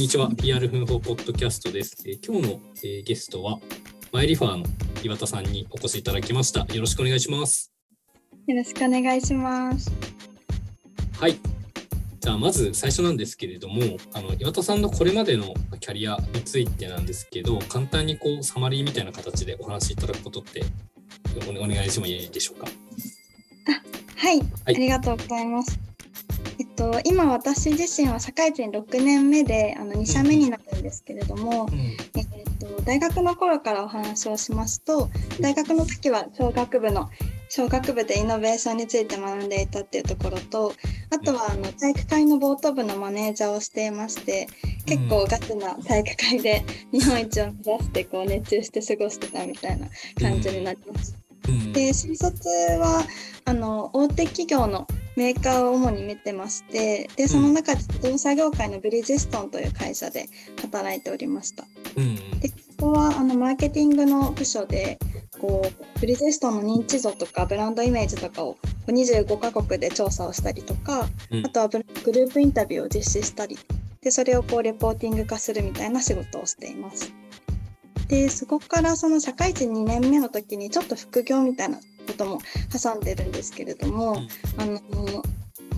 にちは。PR 奮法ポッドキャストです。えー今日の、えーゲストは、マイリファーの岩田さんにお越しいただきました。よろしくお願いします。よろしくお願いします。はい。じゃあ、まず最初なんですけれども、あの岩田さんのこれまでのキャリアについてなんですけど、簡単にこうサマリーみたいな形でお話しいただくことっておお願いしてもいいでしょうか？はい、ありがとうございます。えっと、今私自身は社会人6年目であの2社目になるんですけれども、うんえっと、大学の頃からお話をしますと大学の時は小学部の小学部でイノベーションについて学んでいたっていうところとあとはあの体育会のボート部のマネージャーをしていまして結構ガチな体育会で日本一を目指してこう熱中して過ごしてたみたいな感じになります。うんで新卒はあの大手企業のメーカーを主に見てましてでその中で自動車業界のブリヂストンという会社で働いておりました。うんでここはあのマーケティングの部署でこうブリヂストンの認知度とかブランドイメージとかをこう25カ国で調査をしたりとかうんあとはブグループインタビューを実施したりでそれをこうレポーティング化するみたいな仕事をしています。でそこからその社会人2年目の時にちょっと副業みたいなことも挟んでるんですけれども、あの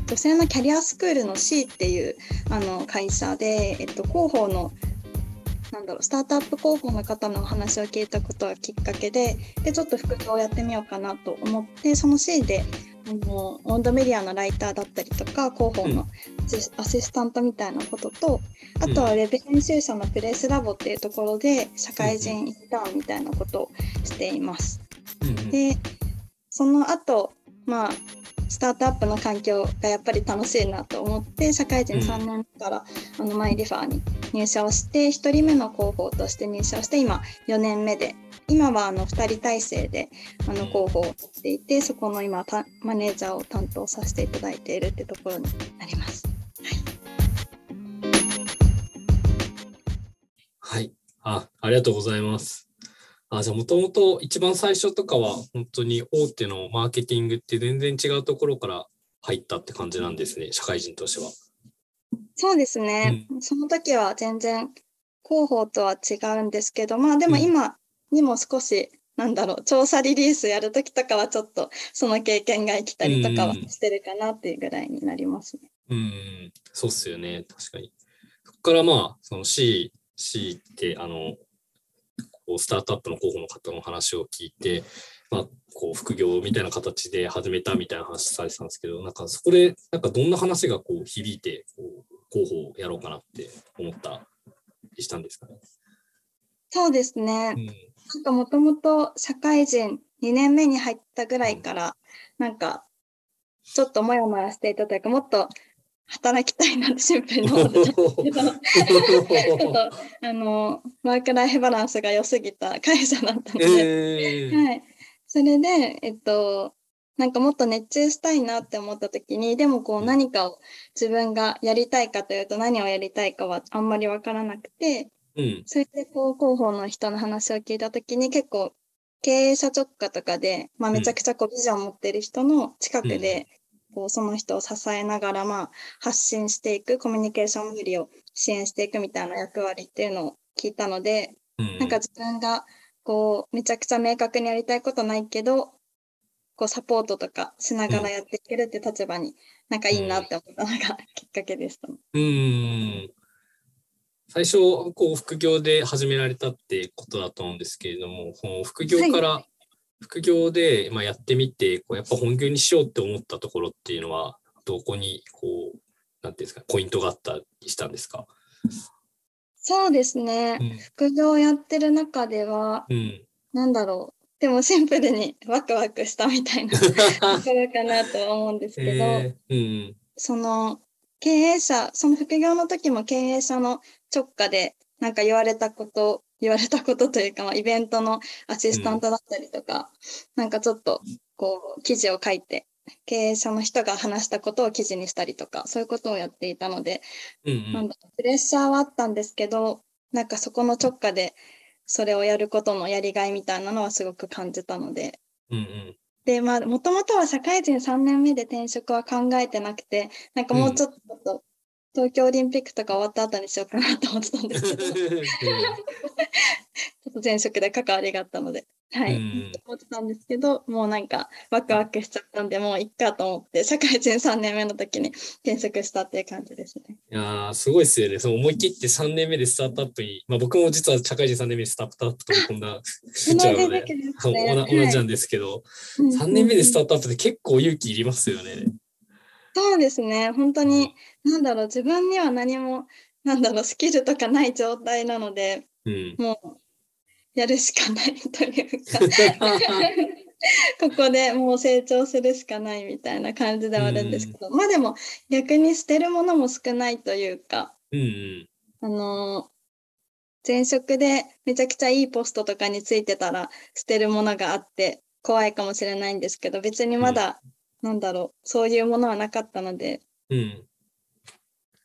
女性のキャリアスクールの C っていうあの会社で、えっと、広報のなんだろうスタートアップ広報の方のお話を聞いたことがきっかけででちょっと副業をやってみようかなと思ってその C であのオンドメディアのライターだったりとか広報のアシスタントみたいなこととあとはウェブ編集者のプレイスラボっていうところで社会人インターンみたいなことをしています。うん。でその後まあスタートアップの環境がやっぱり楽しいなと思って社会人3年目から、あのマイリファーに入社をして1人目の広報として入社をして今4年目で今はあの2人体制であの広報をやっていてそこの今たマネージャーを担当させていただいているってところになります。はい。あ、ありがとうございます。あ、じゃあもともと一番最初とかは本当に大手のマーケティングって全然違うところから入ったって感じなんですね、社会人としては。そうですね、その時は全然広報とは違うんですけどまあでも今にも少し、なんだろう調査リリースやる時とかはちょっとその経験が生きたりとかはうんしてるかなっていうぐらいになりますね。うん、そうっすよね、確かに。そこからまあ、その C、C って、あの、こうスタートアップの候補の方の話を聞いて、まあ、こう副業みたいな形で始めたみたいな話されてたんですけど、なんかそこで、なんかどんな話がこう響いて、こう候補をやろうかなって思ったりしたんですかね？そうですね、うん。なんかもともと社会人2年目に入ったぐらいからなんかちょっとモヤモヤしていたというかもっと働きたいなってシンプルに思ってたんですけどちょっとあのワークライフバランスが良すぎた会社だったので、えーはい、それでえっとなんかもっと熱中したいなって思った時にでもこう何かを自分がやりたいかというと何をやりたいかはあんまり分からなくてうん。それでこう広報の人の話を聞いた時に結構経営者直下とかで、まあ、うん。めちゃくちゃこうビジョンを持ってる人の近くで、こうその人を支えながらまあ発信していくコミュニケーション無理を支援していくみたいな役割っていうのを聞いたので、うんなんか自分がこうめちゃくちゃ明確にやりたいことないけどこうサポートとかしながらやっていけるって立場になんかいいなって思ったのがきっかけでした。うん。最初、こう、副業で始められたってことだと思うんですけれども、副業から、副業で、まあ、やってみて、こうやっぱ本業にしようって思ったところっていうのは、どこに、こう、なんていうんですか、ポイントがあったりしたんですか？そうですね、うん。副業をやってる中ではうん。なんだろう。でもシンプルに ワクワクしたみたいな ところかなとは思うんですけど、えー。うん。その経営者その副業の時も経営者の直下でなんか言われたこと言われたことというか、まあ、イベントのアシスタントだったりとか、なんかちょっとこう記事を書いて経営者の人が話したことを記事にしたりとかそういうことをやっていたので、うんなんだプレッシャーはあったんですけどなんかそこの直下でそれをやることのやりがいみたいなのはすごく感じたので。うんうん。でまあもともとは社会人3年目で転職は考えてなくてなんかもうちょっと東京オリンピックとか終わった後にしようかなと思ってたんですけど、ちょっと前職で関わりがあったので、はい、うん。思ってたんですけど、もうなんかワクワクしちゃったんで、もういっかと思って、社会人3年目の時に転職したっていう感じですね。いやーすごいですよね。そう思い切って3年目でスタートアップに、まあ、僕も実は社会人3年目でスタートアップとこんなふっちゃうので、同じなんですけど、3年目でスタートアップって結構勇気いりますよね。そうですね、本当に、なんだろう、自分には何も、なんだろう、スキルとかない状態なので、うん。もう、やるしかないというか、ここでもう成長するしかないみたいな感じではあるんですけど、まあでも、逆に捨てるものも少ないというか、うんうん。あのー前職でめちゃくちゃいいポストとかについてたら捨てるものがあって怖いかもしれないんですけど別にまだ、なんだろうそういうものはなかったのでうん。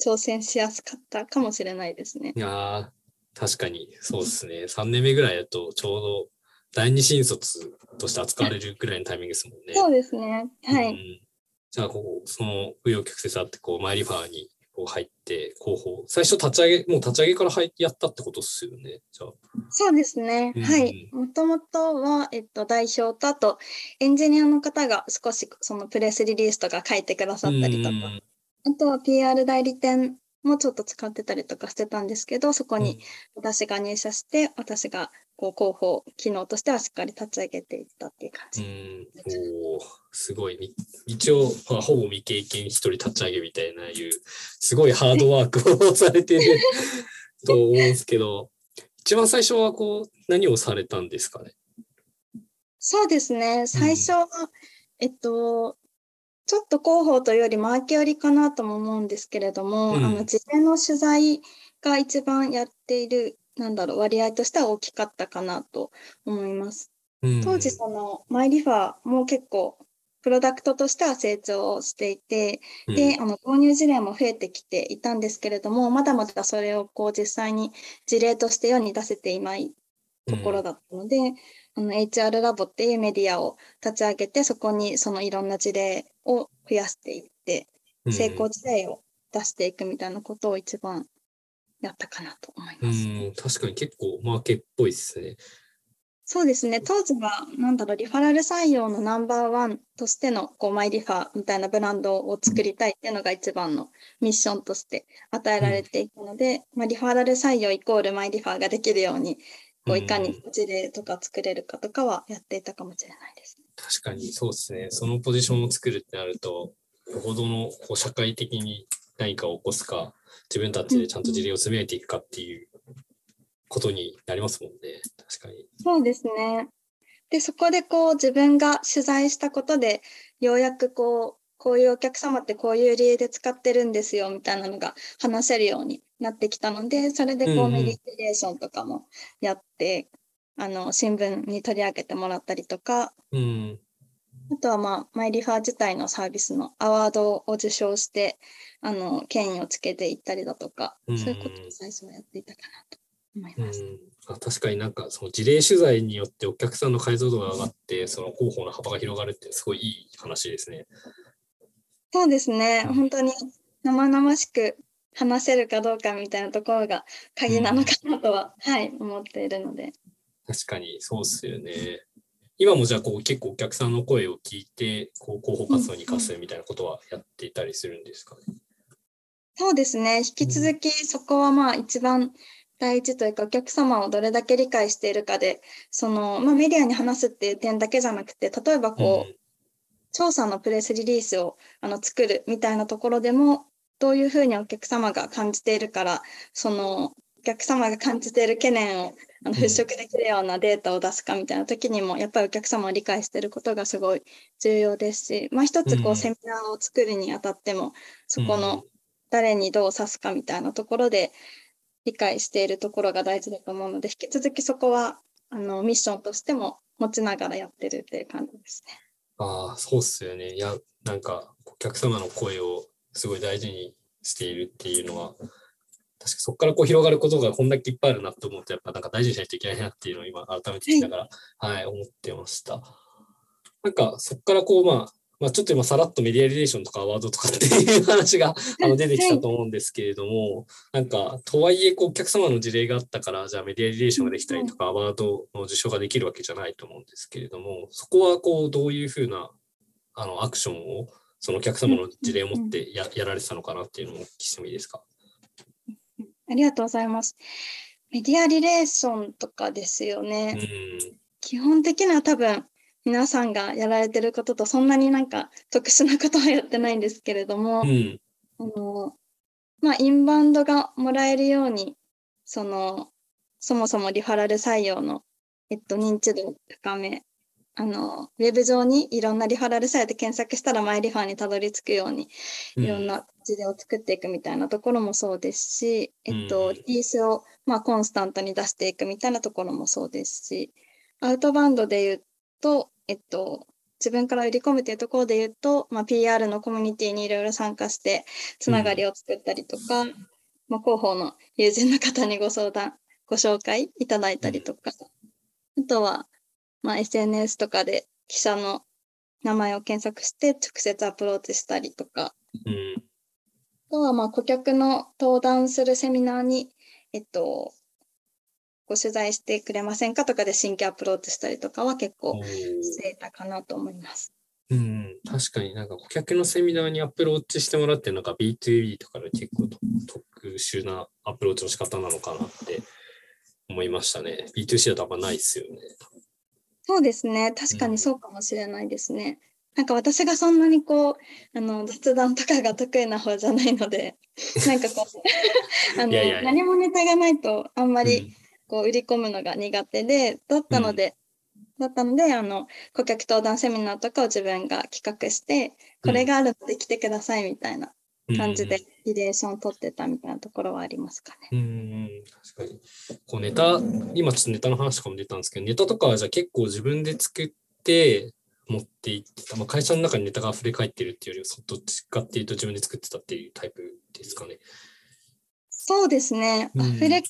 挑戦しやすかったかもしれないですね。いやー確かにそうですね。3年目ぐらいだとちょうど第二新卒として扱われるぐらいのタイミングですもんね。そうですね。はい。うんじゃあ、ここ、その、紆余曲折あって、こう、マイリファーにこう入って、広報、最初立ち上げ、もう立ち上げから入やったってことですよね。じゃあ。そうですね。うんはい。もともとは、えっと、代表と、あと、エンジニアの方が少し、そのプレスリリースとか書いてくださったりとか、うんあとは PR 代理店もちょっと使ってたりとかしてたんですけど、そこに私が入社して、私がこう広報機能としてはしっかり立ち上げていったっていう感うじ。ん、おーすごい。み一応、まあ、ほぼ未経験一人立ち上げみたいないう、すごいハードワークをされてる と思うんですけど、一番最初はこう、何をされたんですかね？そうですね。最初は、えっと、ちょっと広報というよりマーケ寄りかなとも思うんですけれども、うんあの、事前の取材が一番やっている、なんだろう、割合としては大きかったかなと思います。うん。当時、その、マイリファーも結構、プロダクトとしては成長していて、うん。で、あの、導入事例も増えてきていたんですけれども、まだまだそれをこう実際に事例として世に出せていないところだったので、あの HR ラボっていうメディアを立ち上げて、そこにそのいろんな事例を増やしていって、うん。成功事例を出していくみたいなことを一番やったかなと思います。うん、確かに結構マーケっぽいですね。そうですね。当時は、なんだろう、リファラル採用のナンバーワンとしての、こう、マイリファーみたいなブランドを作りたいっていうのが一番のミッションとして与えられていたので、まあ、リファラル採用イコールマイリファーができるように、こう、いかに事例とか作れるかとかはやっていたかもしれないです。確かにそうですね。そのポジションを作るってなると、よほどのこう社会的に何かを起こすか、自分たちでちゃんと事例を積み上げていくかっていうことになりますもんね。確かに。そうですね。で、そこでこう自分が取材したことで、ようやくこう、こういうお客様ってこういう理由で使ってるんですよみたいなのが話せるようになってきたので、それでこうんううんメディテレーションとかもやって、あの、新聞に取り上げてもらったりとか、うん。あとはまあ、マイリファー自体のサービスのアワードを受賞して、あの、権威をつけていったりだとか、うんそういうことを最初はやっていたかなと思いうます。ん、あ確かになんかその事例取材によってお客さんの解像度が上がって、その広報の幅が広がるってすごいいい話ですね。そうですね、うん本当に生々しく話せるかどうかみたいなところが鍵なのかなとは、はい、思っているので。確かにそうっすよね。今もじゃあこう結構お客さんの声を聞いて、こう広報活動に生かすみたいなことはやっていたりするんですかね？そうですね、引き続きそこはまあ一番大事というか、お客様をどれだけ理解しているかで、その、まあ、メディアに話すっていう点だけじゃなくて、例えばこう、調査のプレスリリースをあの作るみたいなところでも、どういうふうにお客様が感じているから、そのお客様が感じている懸念をあのうん払拭できるようなデータを出すかみたいな時にも、やっぱりお客様を理解していることがすごい重要ですし、まあ一つこうセミナーを作るにあたっても、そこうんの誰にどう指すかみたいなところで理解しているところが大事だと思うので、引き続きそこはあのミッションとしても持ちながらやってるっていう感じですね。ああ、そうっすよね。いや、なんか、お客様の声をすごい大事にしているっていうのは、確かそこからこう広がることがこんだけいっぱいあるなと思うと、やっぱなんか大事にしないといけないなっていうのを今改めて聞きながら、はい、思ってました。なんか、そこからこう、まあ、まあ、ちょっと今さらっとメディアリレーションとかアワードとかっていう話が あの出てきたと思うんですけれども、なんか、とはいえこうお客様の事例があったから、じゃあメディアリレーションができたりとか、アワードの受賞ができるわけじゃないと思うんですけれども、そこはこう、どういうふうなあのアクションを、そのお客様の事例を持ってややられてたのかなっていうのをお聞きしてもいいですか？ありがとうございます。メディアリレーションとかですよね。基本的には多分皆さんがやられてることとそんなになんか特殊なことはやってないんですけれども、うん、あのまあ、インバウンドがもらえるようにそのそもそもリファラル採用の、えっと、認知度高めあの、ウェブ上にいろんなリファラルサイト検索したらマイリファーにたどり着くように、いろんな事例を作っていくみたいなところもそうですし、うん、えっと、リリースを、まあ、コンスタントに出していくみたいなところもそうですし、アウトバウンドで言うと、えっと、自分から売り込むというところで言うと、まあ、PR のコミュニティにいろいろ参加して、つながりを作ったりとか、うん、まあ、広報の友人の方にご相談、ご紹介いただいたりとか、あとは、まあ、SNS とかで記者の名前を検索して直接アプローチしたりとか、うん、あとはまあ顧客の登壇するセミナーに、えっと、ご取材してくれませんかとかで新規アプローチしたりとかは結構していたかなと思います。うん、確かになんか顧客のセミナーにアプローチしてもらってなんか B2B とかで結構特殊なアプローチの仕方なのかなって思いましたね。B2C だとあんまないですよね。そうですね。確かにそうかもしれないですね。なんか私がそんなにこう、あの、雑談とかが得意な方じゃないので、なんかこう、あの何もネタがないとあんまりこう売り込むのが苦手で、だったので、うん、だったので、あの、顧客登壇セミナーとかを自分が企画して、これがあるので来てくださいみたいな感じでリレーションを取ってたみたいなところはありますかね。うん、確かに。こうネタ、今ちょっとネタの話とかも出たんですけど、ネタとかはじゃあ結構自分で作って持っていってた、まあ、会社の中にネタが溢れ返ってるっていうよりは、どっちかっていうと自分で作ってたっていうタイプですかね。そうですね。溢れ返っ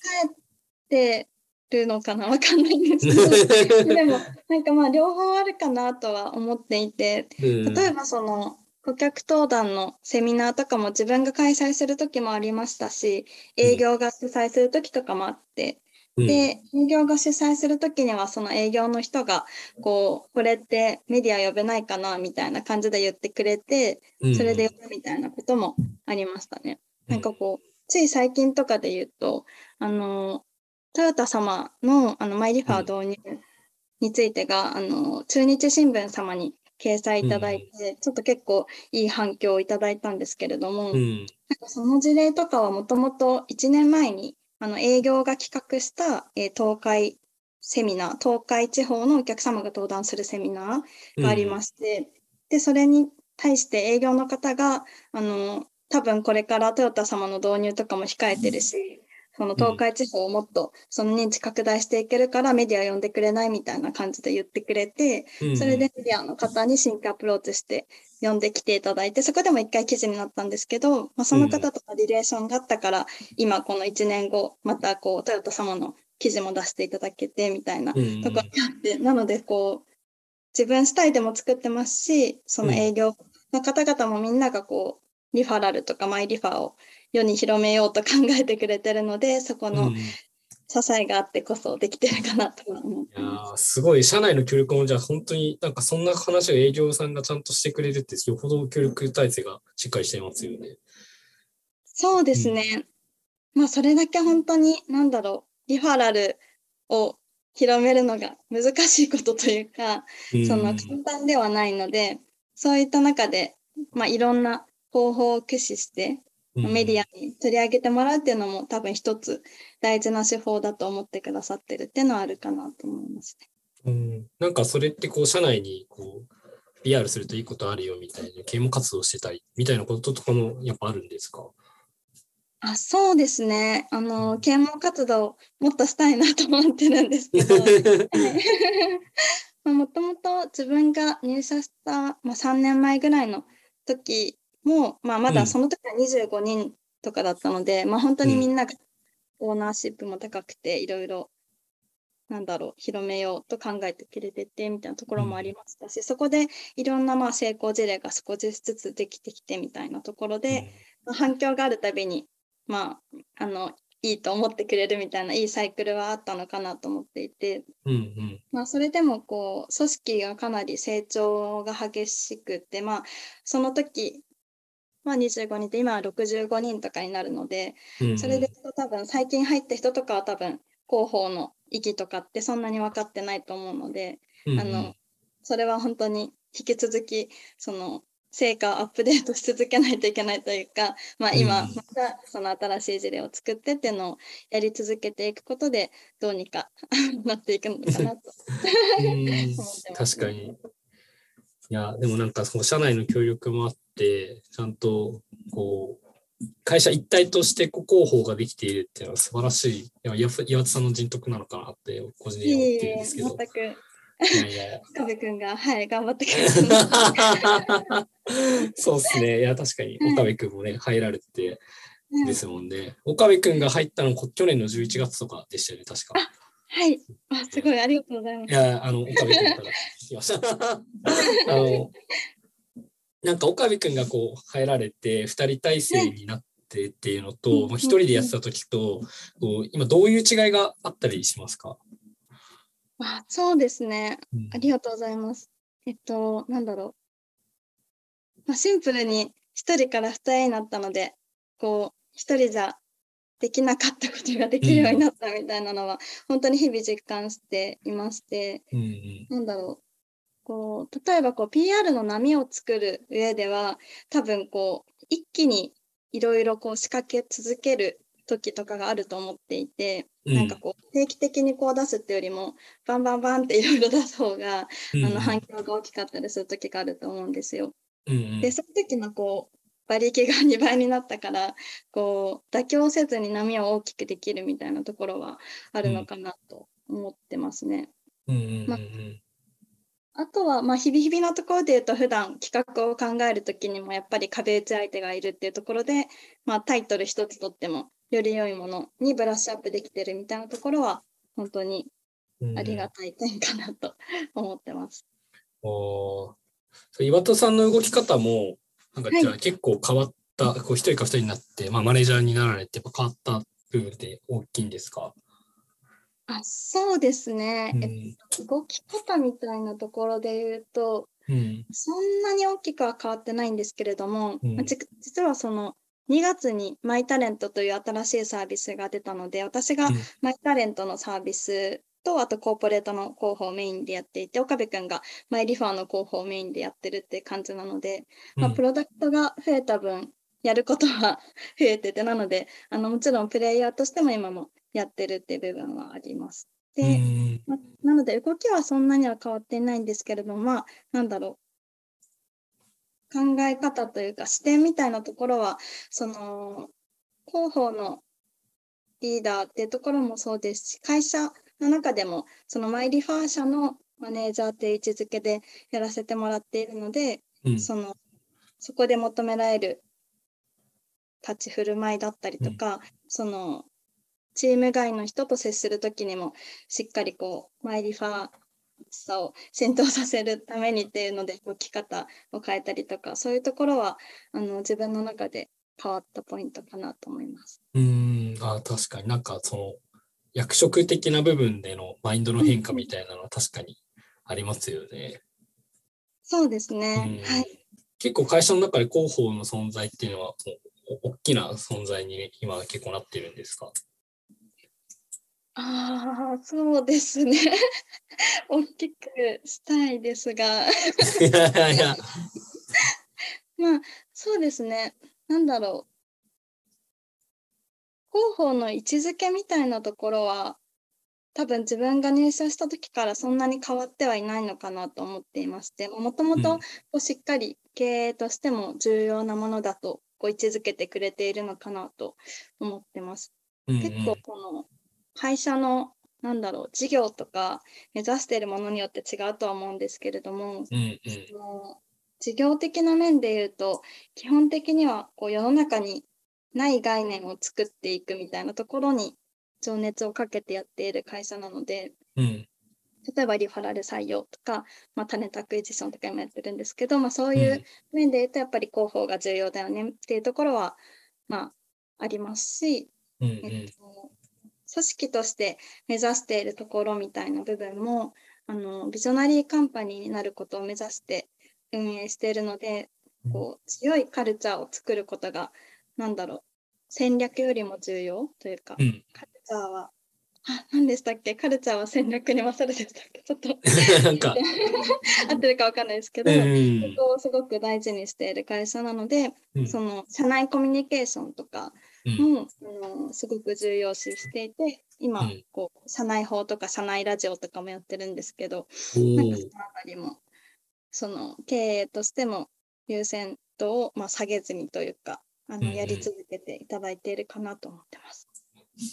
てるのかな？わかんないんですけど、でもなんかまあ両方あるかなとは思っていて、例えばその、顧客登壇のセミナーとかも自分が開催する時もありましたし、営業が主催する時とかもあって、うん、で、営業が主催する時にはその営業の人が、こう、これってメディア呼べないかなみたいな感じで言ってくれて、それで呼ぶみたいなこともありましたね。うん、なんかこう、つい最近とかで言うと、あの、トヨタ様のあのマイリファー導入についてが、あの、中日新聞様に掲載いただいて、うん、ちょっと結構いい反響をいただいたんですけれども、うん、なんかその事例とかはもともと1年前にあの営業が企画した、えー、東海セミナー、東海地方のお客様が登壇するセミナーがありまして、うん、で、それに対して営業の方が、あの、多分これからトヨタ様の導入とかも控えてるし、その東海地方をもっとその認知拡大していけるからメディア呼んでくれないみたいな感じで言ってくれて、それでメディアの方に新規アプローチして呼んできていただいて、そこでも一回記事になったんですけど、まあ、その方とのリレーションがあったから、今この1年後、またこうトヨタ様の記事も出していただけてみたいなところがあって、なのでこう、自分主体でも作ってますし、その営業の方々もみんながこう、リファラルとかマイリファーを世に広めようと考えてくれてるのでそこの支えがあってこそできてるかなと思います。すごい社内の協力もじゃあ本当になんかそんな話を営業さんがちゃんとしてくれるってよほど協力体制がしっかりしてますよね。そうですね。うん、まあそれだけ本当に何だろうリファラルを広めるのが難しいことというか、うん、その簡単ではないのでそういった中で、まあ、いろんな方法を駆使してメディアに取り上げてもらうっていうのも多分一つ大事な手法だと思ってくださってるっていうのはあるかなと思いますね。うん、なんかそれってこう社内にこう PR するといいことあるよみたいな啓蒙活動してたいみたいなこととかもやっぱあるんですか？あそうですね。あの、啓蒙活動もっとしたいなと思ってるんですけど、もともと自分が入社した、まあ、3年前ぐらいの時も、まあ、まだその時は25人とかだったので、うん、まあ、本当にみんながオーナーシップも高くていろいろなんだろう広めようと考えてくれててみたいなところもありましたし、そこでいろんなまあ成功事例が少しずつできてきてみたいなところで、まあ反響があるたびにまああのいいと思ってくれるみたいないいサイクルはあったのかなと思っていて、うんうん。まあ、それでもこう組織がかなり成長が激しくって、まあ、その時、まあ、25人で今は65人とかになるのでそれで多分最近入った人とかは多分広報の意義とかってそんなに分かってないと思うので、あのそれは本当に引き続きその成果をアップデートし続けないといけないというか、まあ、今うんまたその新しい事例を作ってっていうのをやり続けていくことでどうにかなっていくのかなと。うん 思ってます確かに。いや、でもなんかその社内の協力もあって、ちゃんとこう、会社一体としてこう広報ができているっていうのは素晴らしい。いや岩岩田さんの人徳なのかなって個人的に思ってるんですけど。いやいや岡部君が、はい、頑張ってくれてます。そうですね。いや、確かにはい岡部君もね、入られてですもんね。岡部君が入ったのこ去年の11月とかでしたよね、確か。はい、あ、すごい、ありがとうございます。いや、あの、岡部君から聞きました。あの、なんか岡部君がこう入られて、二人体制になってっていうのうんと、まあ一人でやってた時と、こう今どういう違いがあったりしますか、あ、そうですね。うんありがとうございます。えっと、なんだろう。まあ、シンプルに一人から二人になったので、こう、一人じゃできなかったことができるようになったみたいなのは、本当に日々実感していまして、うんうんなんだろう。こう、例えばこう、PR の波を作る上では、多分こう、一気にいろいろこう仕掛け続ける時とかがあると思っていて、うんなんかこう、定期的にこう出すってよりも、バンバンバンっていろいろ出す方が、うんあの反響が大きかったりする時があると思うんですよ。うんうんで、その時のこう、馬力が2倍になったから、こう、妥協せずに波を大きくできるみたいなところはあるのかなと思ってますね。あとは、まあ、日々日々のところで言うと、普段企画を考えるときにも、やっぱり壁打ち相手がいるっていうところで、まあ、タイトル一つとっても、より良いものにブラッシュアップできてるみたいなところは、本当にうんありがたい点かなと思ってます。おーそう岩田さんの動き方も、なんかはい。じゃあ結構変わった、こう一人か二人になって、まあマネージャーになられて、やっぱ変わった部分って大きいんですか、あ、そうですね。うん。えっと動き方みたいなところで言うと、うん。そんなに大きくは変わってないんですけれども、うん。実はその2月にマイタレントという新しいサービスが出たので、私がうん。マイタレントのサービスと、あとコーポレートの広報をメインでやっていて、岡部君がマイリファーの広報をメインでやってるって感じなので、まあ、うんプロダクトが増えた分、やることは増えてて、なので、あのもちろんプレイヤーとしても今もやってるっていう部分はあります。で、うんまなので動きはそんなには変わっていないんですけれども、まあ、なんだろう。考え方というか視点みたいなところは、その、広報のリーダーっていうところもそうですし、会社の中でも、そのマイリファー社のマネージャーっていう位置づけでやらせてもらっているので、うん。その、そこで求められる立ち振る舞いだったりとか、その、チーム外の人と接するときにも、しっかりこう、マイリファーさを浸透させるためにっていうので、動き方を変えたりとか、そういうところは、あの、自分の中で変わったポイントかなと思います。うん、あ確かに。なんかその役職的な部分でのマインドの変化みたいなのは確かにありますよね。そうですね。うんはい。結構会社の中で広報の存在っていうのは大きな存在に今は結構なってるんですか？ああ、そうですね。大きくしたいですが。いやいや。まあ、そうですね。なんだろう。広報の位置づけみたいなところは、多分自分が入社した時からそんなに変わってはいないのかなと思っていまして、もともうん。とこうしっかり経営としても重要なものだとこう位置づけてくれているのかなと思ってます。うんうん。結構この会社のなんだろう事業とか目指しているものによって違うとは思うんですけれども、うんうん。その事業的な面で言うと基本的にはこう世の中にない概念を作っていくみたいなところに情熱をかけてやっている会社なので、うん。例えばリファラル採用とか、まあ、タネタクエジションとか今やってるんですけど、まあ、そういう面で言うとやっぱり広報が重要だよねっていうところは、まあ、ありますし、うん。うえっん。と、組織として目指しているところみたいな部分もあのビジョナリーカンパニーになることを目指して運営しているのでこう強いカルチャーを作ることがなんだろう戦略よりも重要というか、うん。カルチャーはあ何でしたっけ？カルチャーは戦略に勝るでしたっけちょっと。なんか、合ってるかわかんないですけど、うん。そこをすごく大事にしている会社なので、うん。その社内コミュニケーションとかうん。のすごく重要視していて今、うん。こう社内法とか社内ラジオとかもやってるんですけどなんかそのあたりもその経営としても優先度を、まあ、下げずにというかあうんうんのやり続けていただいているかなと思ってます。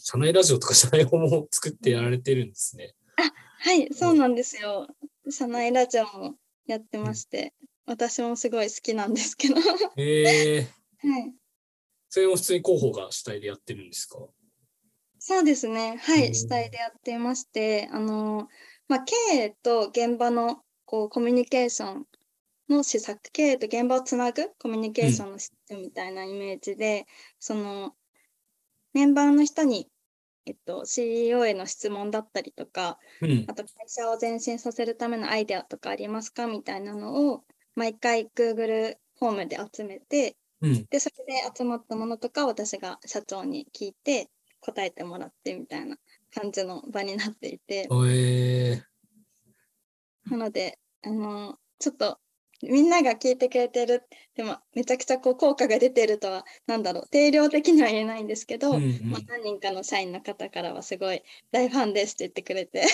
社内ラジオとか社内本も作ってやられてるんですね。はい、そうなんですよ。社内ラジオもやってまして、私もすごい好きなんですけど。はへえ。い、それも普通に広報が主体でやってるんですか？そうですね。はうんい、主体でやっていまして、あの、まあ、経営と現場のこうコミュニケーションの施策、経営と現場をつなぐコミュニケーションのシステムみたいなイメージで、そのメンバーの人に、えっと、CEO への質問だったりとか、うんあ。と会社を前進させるためのアイデアとかありますかみたいなのを毎回 Google フォームで集めて、うん。で、それで集まったものとか私が社長に聞いて答えてもらってみたいな感じの場になっていて、へえ。なので、あの、ちょっとみんなが聞いてくれてる、でもめちゃくちゃこう効果が出てるとは、なんだろう、定量的には言えないんですけど、うんうん。まあ、何人かの社員の方からはすごい大ファンですって言ってくれて、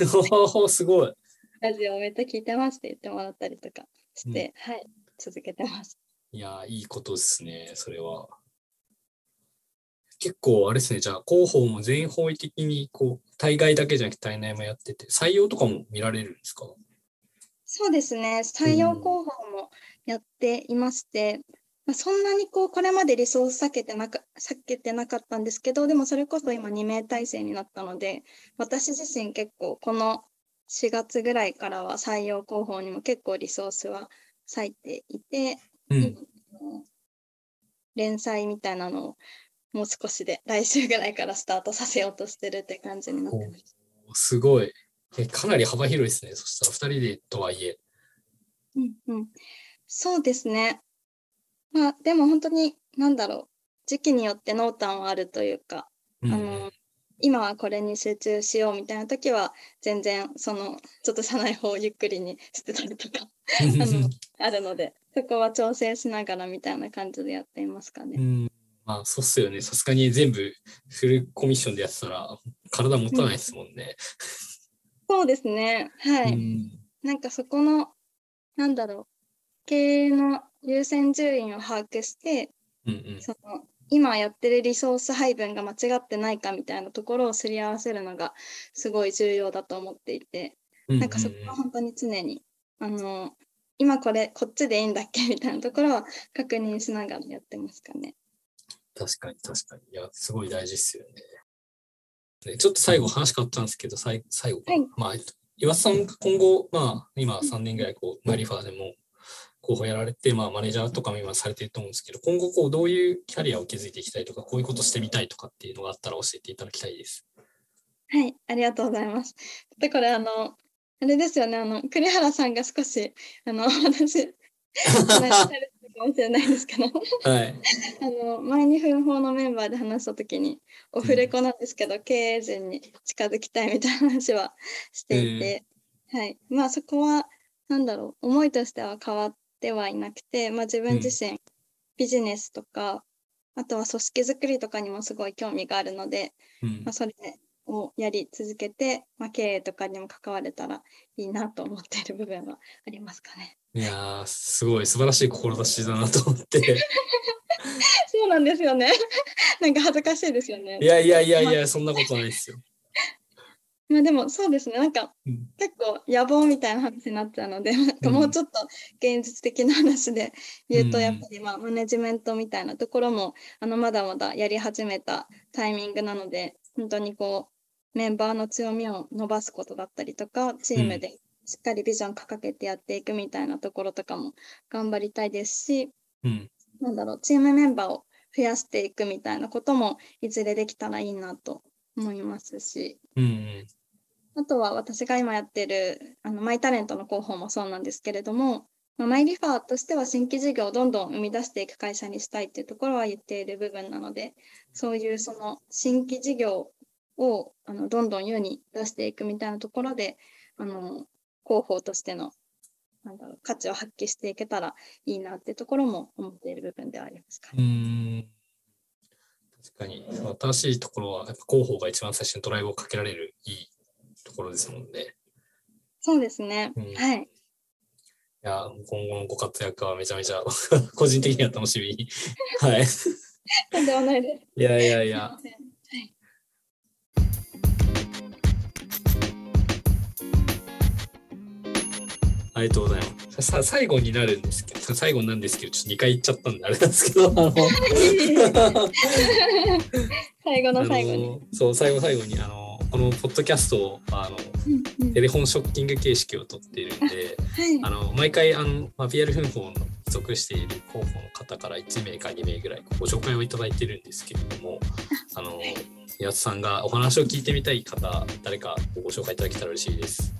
おーすごい。ラジオめっちゃ聞いてますって言ってもらったりとかして、はい、続けてます。いやー、いいことですね、それは。結構、あれですね、じゃあ、広報も全方位的に、こう、対外だけじゃなくて対内もやってて、採用とかも見られるんですか？そうですね、採用広報もやっていまして、まあ、そんなにこうこれまでリソース避けてなか避けてなかったんですけど、でもそれこそ今2名体制になったので、私自身結構この4月ぐらいからは採用広報にも結構リソースは割いていて、うん。今連載みたいなのをもう少しで来週ぐらいからスタートさせようとしてるって感じになってます。すごい。えかなり幅広いですね。そしたら、2人でとはいえ。うんうん、そうですね。まあでも本当に何だろう時期によって濃淡はあるというか、うんあの今はこれに集中しようみたいな時は全然そのちょっと社内法をゆっくりにしてたりとか あのあるのでそこは調整しながらみたいな感じでやっていますかね。うん。まあ、そうっすよね。さすがに全部フルコミッションでやってたら、体持たないですもんね。そうですね。はい。うんなんかそこのなんだろう経営の優先順位を把握してうんうん。その今やってるリソース配分が間違ってないかみたいなところをすり合わせるのがすごい重要だと思っていて、うんなんかそこは本当に常に、あの、今これこっちでいいんだっけみたいなところは確認しながらやってますかね。確かに確かに。いや、すごい大事っすよね。ねちょっと最後話変わったんですけど、さい最後はいまあ、えっと岩田さん、今後、まあ、今3年ぐらい、こう、マリファーでも候補やられて、まあ、マネージャーとかも今されてると思うんですけど、今後、こう、どういうキャリアを築いていきたいとか、こういうことしてみたいとかっていうのがあったら教えていただきたいです。はい、ありがとうございます。で、これあの、あれですよね、あの、栗原さんが少し、あの、私、話されてたかもしれないんですけど、はい。あの前に奮法のメンバーで話した時にオフレコなんですけど、経営陣に近づきたいみたいな話はしていて、はい。まあそこはなんだろう思いとしては変わってはいなくて、まあ、自分自身、ビジネスとかあとは組織づくりとかにもすごい興味があるので、うん。まあ、それをやり続けて、まあ、経営とかにも関われたらいいなと思っている部分はありますかね。いやー、すごい素晴らしい志だなと思って。そうなんですよね。なんか恥ずかしいですよね。いやいやいやいや、そんなことないですよ。まあでもそうですね、なんかうん結構野望みたいな話になっちゃうので、なんかもうちょっと現実的な話で言うと、うんやっぱりまあマネジメントみたいなところもあのまだまだやり始めたタイミングなので、本当にこう、メンバーの強みを伸ばすことだったりとか、チームでしっかりビジョン掲げてやっていくみたいなところとかも頑張りたいですし、うん。なんだろう、チームメンバーを増やしていくみたいなこともいずれできたらいいなと思いますし、うんうん。あとは私が今やってるあのマイタレントの広報もそうなんですけれども、まあ、マイリファーとしては新規事業をどんどん生み出していく会社にしたいっていうところは言っている部分なので、そういうその新規事業をあのどんどん世に出していくみたいなところで、あの広報としてのなんだろう価値を発揮していけたらいいなってところも思っている部分ではありますかうーん確かに、新しいところは、やっぱ広報が一番最初にドライブをかけられるいいところですもんね。そうですね。うんはい。いや、今後のご活躍はめちゃめちゃ 個人的には楽しみに。はい。とんでもないです。いやいやいや。りがとうございます。さ最後になるんですけど、最後なんですけど、ちょっと2回言っちゃったんであれなんですけど、あの、最後の最後に。そう、最後最後に、あの、このポッドキャストを、あの、うんうんテレフォンショッキング形式をとっているんで、はいあの毎回あの、まあ、BR 奮法の属している広報の方から1名か2名ぐらいご紹介をいただいてるんですけれども、あの宮津さんがお話を聞いてみたい方、誰かご紹介いただけたら嬉しいです。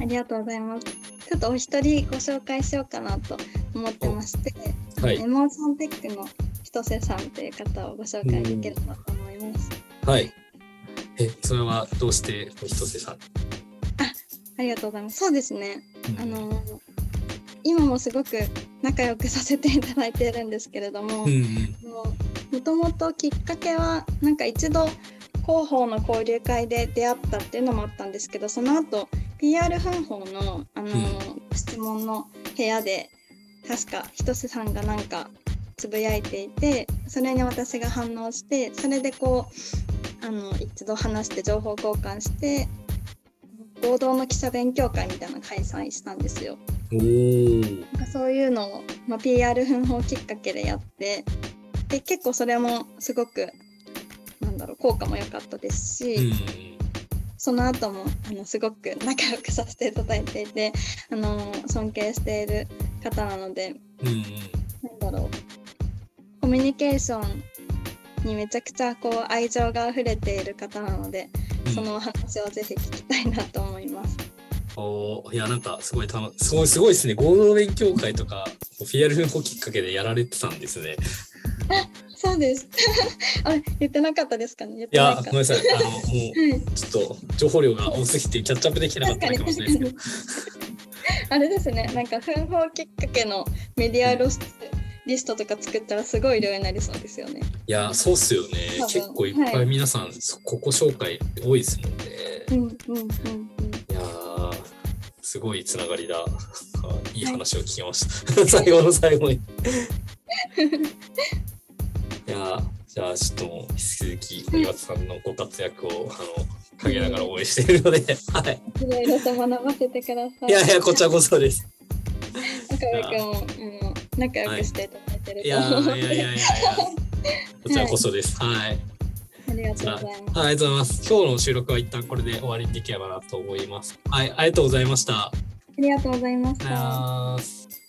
ありがとうございます。ちょっとお一人ご紹介しようかなと思ってまして、はいエ。モーションテックの一瀬さんという方をご紹介できればと思います。はい。え、それはどうしておひとせさん？ありがとうございます。そうですね。うんあの今もすごく仲良くさせていただいているんですけれども、うんうんもともときっかけはなんか一度広報の交流会で出会ったっていうのもあったんですけどその後 PR 奮法のあの、質問の部屋で確か一瀬さんがなんかつぶやいていてそれに私が反応してそれでこうあの一度話して情報交換して合同の記者勉強会みたいなの開催したんですよ。なんかそういうのを、まあ、PR 奮法きっかけでやってで結構それもすごくなんだろう効果も良かったですし、うんその後もあのすごく仲良くさせていただいていてあの尊敬している方なのでうんうん。なんだろう。コミュニケーションにめちゃくちゃこう愛情が溢れている方なので、うん。そのお話をぜひ聞きたいなと思います。おーいやなんかすごいたのすごいすごいですね。合同勉強会とか PR 奮法きっかけでやられてたんですねそうです。あれ言ってなかったですかね？いやごめんなさい。あのもうはい。ちょっと情報量が多すぎてキャッチアップできなかったのかもしれないですけどあれですね、なんか奮法きっかけのメディアロスリストとか作ったらすごい量になりそうですよね。いやそうっすよね。結構いっぱい皆さん、ここ紹介多いですもんね。うんうんうんうん。いやーすごいつながりだ。あいい。話を聞きました、最後の最後に いやーじゃあちょっともう引き続き岩田さんのご活躍をあの陰ながら応援しているので、はい、いろいろと学ばせてください。いやいやこちらこそです。岡部君もあの仲良くしていただいてるいやと思うので、ーいやいやいやいやこちらこそです。はい。ありがとうございます。はいありがとうございます。今日の収録は一旦これで終わりにできればなと思います。はいありがとうございました。ありがとうございました。